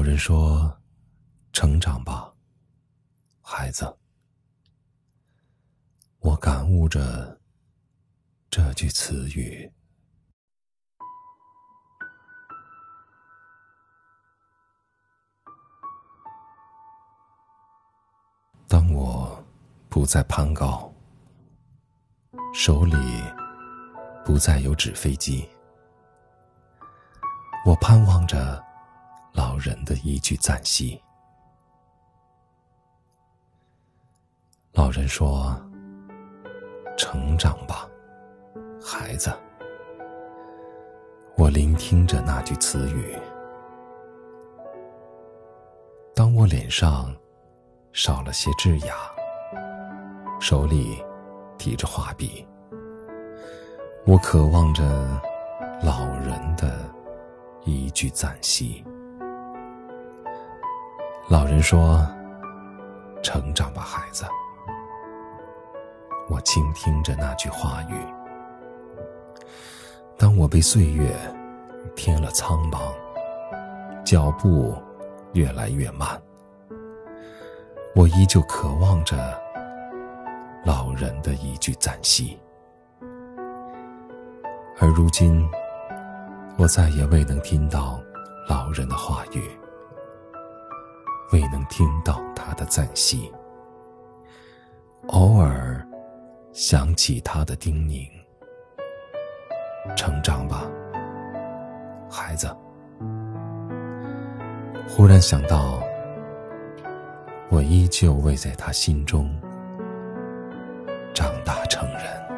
老人说：“成长吧，孩子。”我感悟着这句词语。当我不再攀高，手里不再有纸飞机，我盼望着。人的一句赞惜。老人说：“成长吧，孩子。”我聆听着那句词语。当我脸上少了些稚雅，手里提着画笔，我渴望着老人的一句赞惜。老人说：“成长吧，孩子。”我倾听着那句话语。当我被岁月添了苍茫，脚步越来越慢，我依旧渴望着老人的一句赞惜。而如今，我再也未能听到听到他的赞息，偶尔想起他的叮咛：“成长吧，孩子。”忽然想到，我依旧未在他心中长大成人。